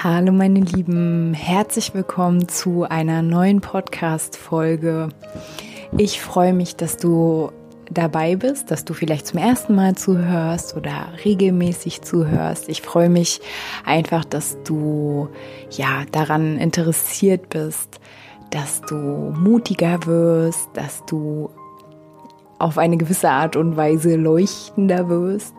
Hallo meine Lieben, herzlich willkommen zu einer neuen Podcast-Folge. Ich freue mich, dass du dabei bist, dass du vielleicht zum ersten Mal zuhörst oder regelmäßig zuhörst. Ich freue mich einfach, dass du ja daran interessiert bist, dass du mutiger wirst, dass du auf eine gewisse Art und Weise leuchtender wirst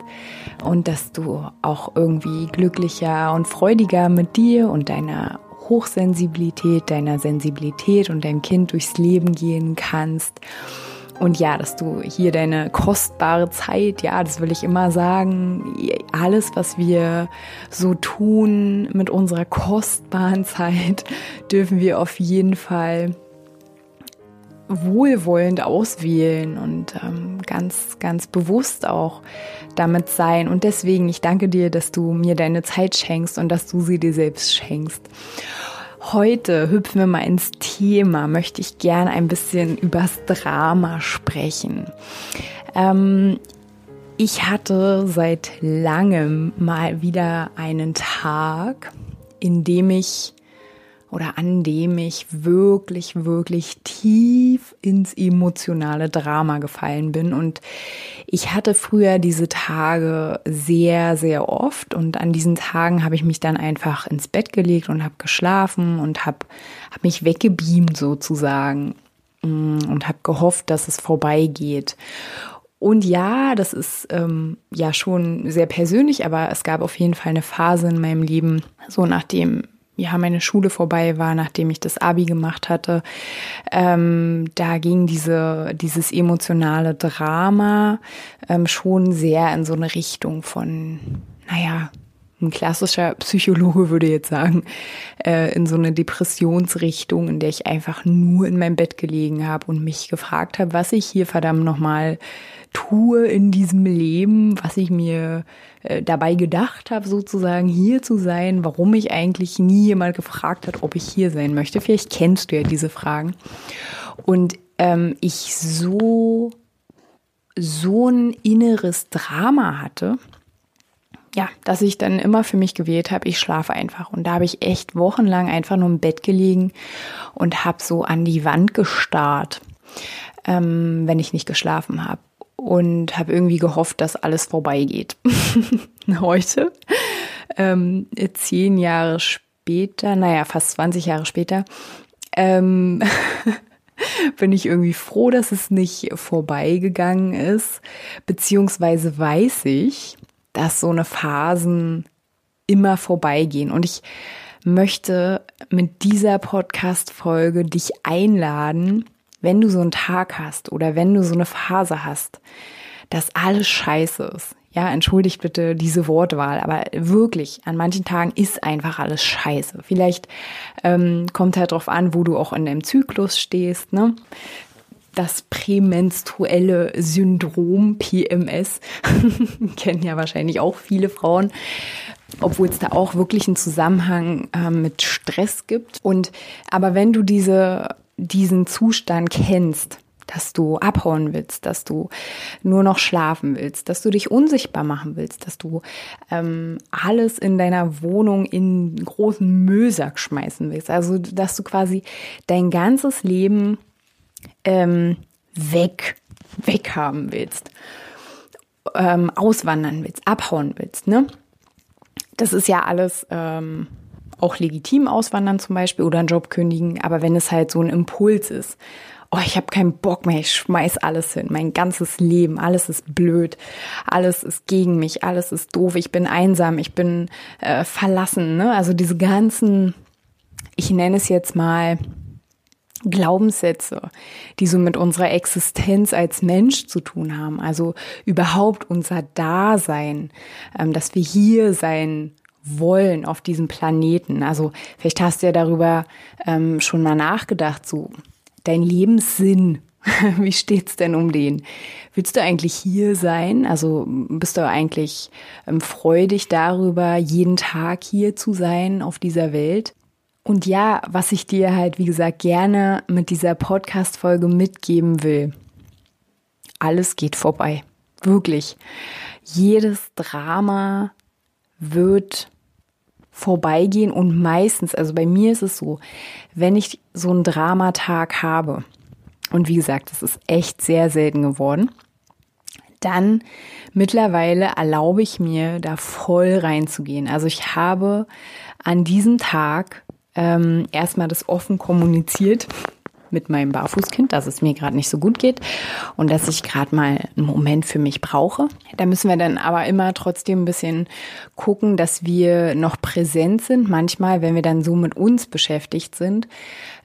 und dass du auch irgendwie glücklicher und freudiger mit dir und deiner Hochsensibilität, deiner Sensibilität und deinem Kind durchs Leben gehen kannst. Und ja, dass du hier deine kostbare Zeit, ja, das will ich immer sagen, alles, was wir so tun mit unserer kostbaren Zeit, dürfen wir auf jeden Fall wohlwollend auswählen und ähm, ganz, ganz bewusst auch damit sein. Und deswegen, ich danke dir, dass du mir deine Zeit schenkst und dass du sie dir selbst schenkst. Heute hüpfen wir mal ins Thema, möchte ich gerne ein bisschen übers Drama sprechen. Ähm, ich hatte seit langem mal wieder einen Tag, in dem ich oder an dem ich wirklich, wirklich tief ins emotionale Drama gefallen bin. Und ich hatte früher diese Tage sehr, sehr oft. Und an diesen Tagen habe ich mich dann einfach ins Bett gelegt und habe geschlafen und habe hab mich weggebeamt sozusagen mm, und habe gehofft, dass es vorbeigeht. Und ja, das ist ähm, ja schon sehr persönlich, aber es gab auf jeden Fall eine Phase in meinem Leben, so nachdem ja, meine Schule vorbei war, nachdem ich das Abi gemacht hatte. Ähm, da ging diese, dieses emotionale Drama ähm, schon sehr in so eine Richtung von, naja, ein klassischer Psychologe würde jetzt sagen, äh, in so eine Depressionsrichtung, in der ich einfach nur in meinem Bett gelegen habe und mich gefragt habe, was ich hier verdammt nochmal tue in diesem Leben, was ich mir äh, dabei gedacht habe, sozusagen hier zu sein, warum mich eigentlich nie jemand gefragt hat, ob ich hier sein möchte. Vielleicht kennst du ja diese Fragen. Und ähm, ich so, so ein inneres Drama hatte, ja, dass ich dann immer für mich gewählt habe, ich schlafe einfach. Und da habe ich echt wochenlang einfach nur im Bett gelegen und habe so an die Wand gestarrt, ähm, wenn ich nicht geschlafen habe und habe irgendwie gehofft, dass alles vorbeigeht. Heute, ähm, zehn Jahre später, naja, fast 20 Jahre später, ähm, bin ich irgendwie froh, dass es nicht vorbeigegangen ist, beziehungsweise weiß ich, dass so eine Phasen immer vorbeigehen. Und ich möchte mit dieser Podcast-Folge dich einladen, wenn du so einen Tag hast oder wenn du so eine Phase hast, dass alles scheiße ist. Ja, entschuldigt bitte diese Wortwahl, aber wirklich, an manchen Tagen ist einfach alles scheiße. Vielleicht ähm, kommt halt drauf an, wo du auch in deinem Zyklus stehst, ne? Das prämenstruelle Syndrom, PMS, kennen ja wahrscheinlich auch viele Frauen, obwohl es da auch wirklich einen Zusammenhang äh, mit Stress gibt. Und aber wenn du diese diesen Zustand kennst, dass du abhauen willst, dass du nur noch schlafen willst, dass du dich unsichtbar machen willst, dass du ähm, alles in deiner Wohnung in großen Müllsack schmeißen willst. Also, dass du quasi dein ganzes Leben ähm, weg, weghaben willst, ähm, auswandern willst, abhauen willst, ne? Das ist ja alles ähm, auch legitim auswandern zum Beispiel oder einen Job kündigen, aber wenn es halt so ein Impuls ist, oh, ich habe keinen Bock mehr, ich schmeiß alles hin, mein ganzes Leben, alles ist blöd, alles ist gegen mich, alles ist doof, ich bin einsam, ich bin äh, verlassen, ne? Also diese ganzen, ich nenne es jetzt mal Glaubenssätze, die so mit unserer Existenz als Mensch zu tun haben, also überhaupt unser Dasein, ähm, dass wir hier sein wollen auf diesem Planeten. Also vielleicht hast du ja darüber ähm, schon mal nachgedacht, so dein Lebenssinn, wie steht's denn um den? Willst du eigentlich hier sein? Also bist du eigentlich ähm, freudig darüber, jeden Tag hier zu sein auf dieser Welt? Und ja, was ich dir halt, wie gesagt, gerne mit dieser Podcast-Folge mitgeben will. Alles geht vorbei. Wirklich. Jedes Drama wird vorbeigehen und meistens, also bei mir ist es so, wenn ich so einen Dramatag habe, und wie gesagt, das ist echt sehr selten geworden, dann mittlerweile erlaube ich mir, da voll reinzugehen. Also ich habe an diesem Tag ähm, erstmal das offen kommuniziert mit meinem Barfußkind, dass es mir gerade nicht so gut geht und dass ich gerade mal einen Moment für mich brauche. Da müssen wir dann aber immer trotzdem ein bisschen gucken, dass wir noch präsent sind. Manchmal, wenn wir dann so mit uns beschäftigt sind,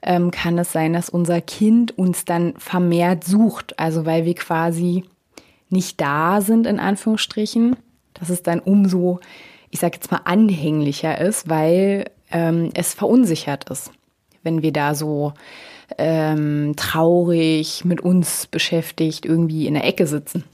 ähm, kann es sein, dass unser Kind uns dann vermehrt sucht. Also weil wir quasi nicht da sind, in Anführungsstrichen, dass es dann umso, ich sage jetzt mal, anhänglicher ist, weil ähm, es verunsichert ist, wenn wir da so ähm, traurig mit uns beschäftigt irgendwie in der Ecke sitzen.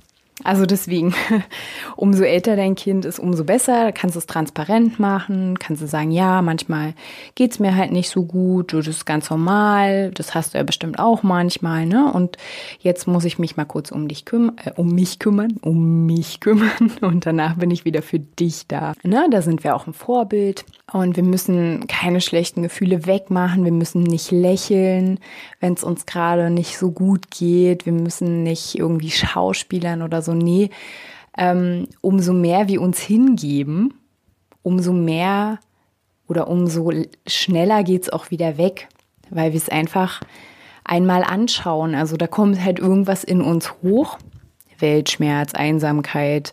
Also deswegen, umso älter dein Kind ist, umso besser. Da kannst du es transparent machen, kannst du sagen, ja, manchmal geht's mir halt nicht so gut, das ist ganz normal, das hast du ja bestimmt auch manchmal, ne? Und jetzt muss ich mich mal kurz um dich kümmern, äh, um mich kümmern, um mich kümmern und danach bin ich wieder für dich da. Ne? Da sind wir auch ein Vorbild und wir müssen keine schlechten Gefühle wegmachen, wir müssen nicht lächeln, wenn es uns gerade nicht so gut geht, wir müssen nicht irgendwie schauspielern oder so. Nee, ähm, umso mehr wir uns hingeben, umso mehr oder umso schneller geht's auch wieder weg, weil wir es einfach einmal anschauen. Also da kommt halt irgendwas in uns hoch. Weltschmerz, Einsamkeit,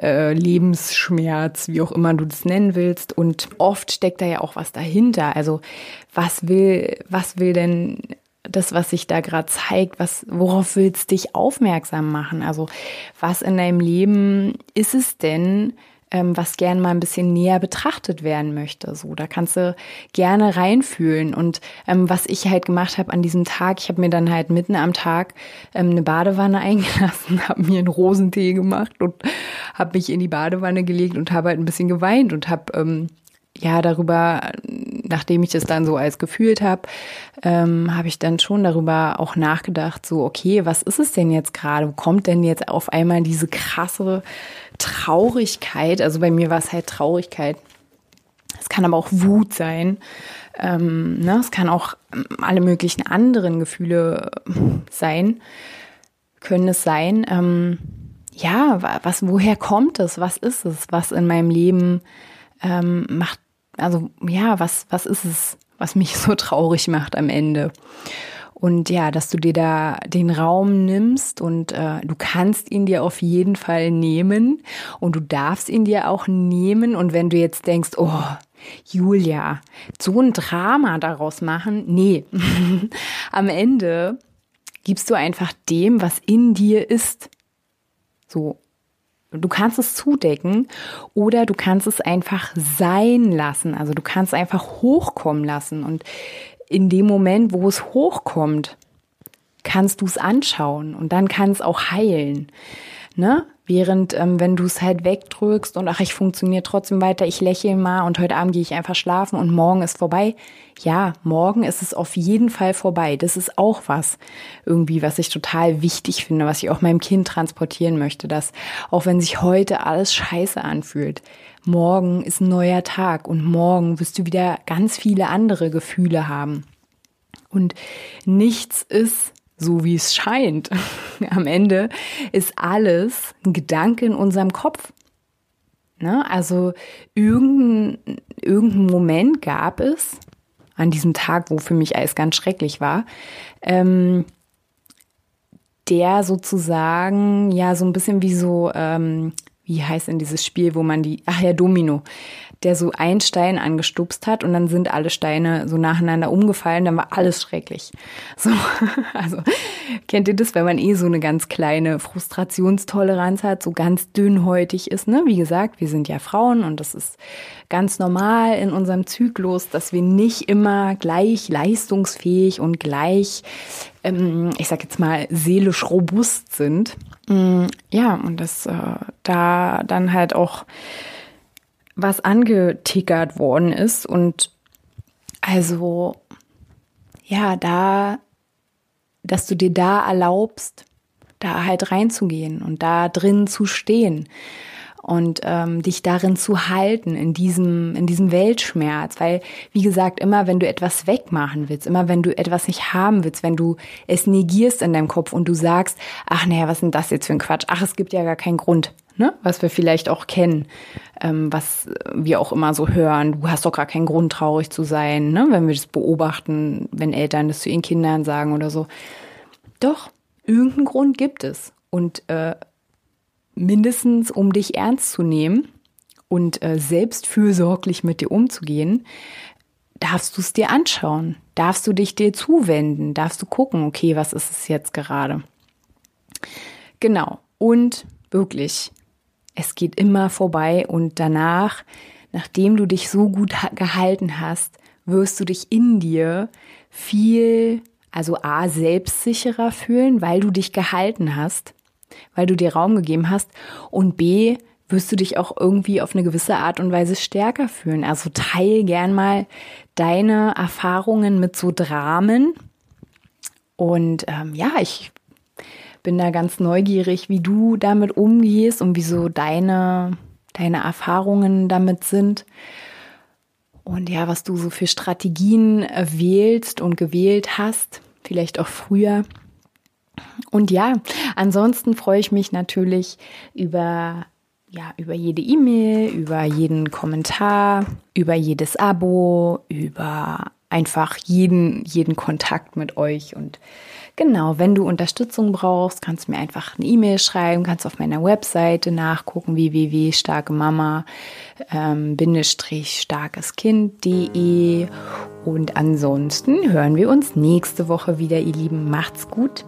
äh, Lebensschmerz, wie auch immer du das nennen willst. Und oft steckt da ja auch was dahinter. Also was will, was will denn das, was sich da gerade zeigt, was, worauf willst dich aufmerksam machen? Also was in deinem Leben ist es denn, ähm, was gern mal ein bisschen näher betrachtet werden möchte. So, da kannst du gerne reinfühlen. Und ähm, was ich halt gemacht habe an diesem Tag, ich habe mir dann halt mitten am Tag ähm, eine Badewanne eingelassen, habe mir einen Rosentee gemacht und habe mich in die Badewanne gelegt und habe halt ein bisschen geweint und habe ähm, ja darüber, nachdem ich das dann so als gefühlt habe, ähm, habe ich dann schon darüber auch nachgedacht, so okay, was ist es denn jetzt gerade? Wo kommt denn jetzt auf einmal diese krasse Traurigkeit? Also bei mir war es halt Traurigkeit. Es kann aber auch Wut sein. Ähm, ne? Es kann auch alle möglichen anderen Gefühle sein, können es sein. Ähm, ja, was, woher kommt es? Was ist es, was in meinem Leben ähm, macht also ja, was, was ist es, was mich so traurig macht am Ende? Und ja, dass du dir da den Raum nimmst und äh, du kannst ihn dir auf jeden Fall nehmen und du darfst ihn dir auch nehmen. Und wenn du jetzt denkst, oh, Julia, so ein Drama daraus machen, nee, am Ende gibst du einfach dem, was in dir ist. So, Du kannst es zudecken oder du kannst es einfach sein lassen. Also du kannst einfach hochkommen lassen. Und in dem Moment, wo es hochkommt, kannst du es anschauen und dann kann es auch heilen. Ne? Während, ähm, wenn du es halt wegdrückst und ach, ich funktioniere trotzdem weiter, ich lächle mal und heute Abend gehe ich einfach schlafen und morgen ist vorbei. Ja, morgen ist es auf jeden Fall vorbei. Das ist auch was irgendwie, was ich total wichtig finde, was ich auch meinem Kind transportieren möchte, dass auch wenn sich heute alles scheiße anfühlt, morgen ist ein neuer Tag und morgen wirst du wieder ganz viele andere Gefühle haben. Und nichts ist so wie es scheint. Am Ende ist alles ein Gedanke in unserem Kopf. Ne? Also irgendein, irgendein Moment gab es an diesem Tag, wo für mich alles ganz schrecklich war, ähm, der sozusagen ja so ein bisschen wie so, ähm, wie heißt denn dieses Spiel, wo man die, ach ja, Domino, der so einen Stein angestupst hat und dann sind alle Steine so nacheinander umgefallen, dann war alles schrecklich. So, also kennt ihr das, wenn man eh so eine ganz kleine Frustrationstoleranz hat, so ganz dünnhäutig ist, ne? Wie gesagt, wir sind ja Frauen und das ist ganz normal in unserem Zyklus, dass wir nicht immer gleich leistungsfähig und gleich, ähm, ich sag jetzt mal, seelisch robust sind. Mm, ja, und dass äh, da dann halt auch was angetickert worden ist und also ja, da, dass du dir da erlaubst, da halt reinzugehen und da drin zu stehen und ähm, dich darin zu halten, in diesem, in diesem Weltschmerz. Weil, wie gesagt, immer wenn du etwas wegmachen willst, immer wenn du etwas nicht haben willst, wenn du es negierst in deinem Kopf und du sagst, ach naja, was ist denn das jetzt für ein Quatsch? Ach, es gibt ja gar keinen Grund. Ne? Was wir vielleicht auch kennen, ähm, was wir auch immer so hören, du hast doch gar keinen Grund, traurig zu sein, ne? wenn wir das beobachten, wenn Eltern das zu ihren Kindern sagen oder so. Doch, irgendeinen Grund gibt es. Und äh, mindestens um dich ernst zu nehmen und äh, selbst fürsorglich mit dir umzugehen, darfst du es dir anschauen, darfst du dich dir zuwenden, darfst du gucken, okay, was ist es jetzt gerade. Genau. Und wirklich, es geht immer vorbei und danach, nachdem du dich so gut gehalten hast, wirst du dich in dir viel, also A, selbstsicherer fühlen, weil du dich gehalten hast weil du dir Raum gegeben hast. Und B, wirst du dich auch irgendwie auf eine gewisse Art und Weise stärker fühlen. Also teil gern mal deine Erfahrungen mit so Dramen. Und ähm, ja, ich bin da ganz neugierig, wie du damit umgehst und wieso deine, deine Erfahrungen damit sind. Und ja, was du so für Strategien wählst und gewählt hast, vielleicht auch früher. Und ja, ansonsten freue ich mich natürlich über ja, über jede E-Mail, über jeden Kommentar, über jedes Abo, über einfach jeden, jeden Kontakt mit euch. Und genau, wenn du Unterstützung brauchst, kannst du mir einfach eine E-Mail schreiben, kannst auf meiner Webseite nachgucken, www.starkemama-starkeskind.de. Und ansonsten hören wir uns nächste Woche wieder, ihr Lieben. Macht's gut.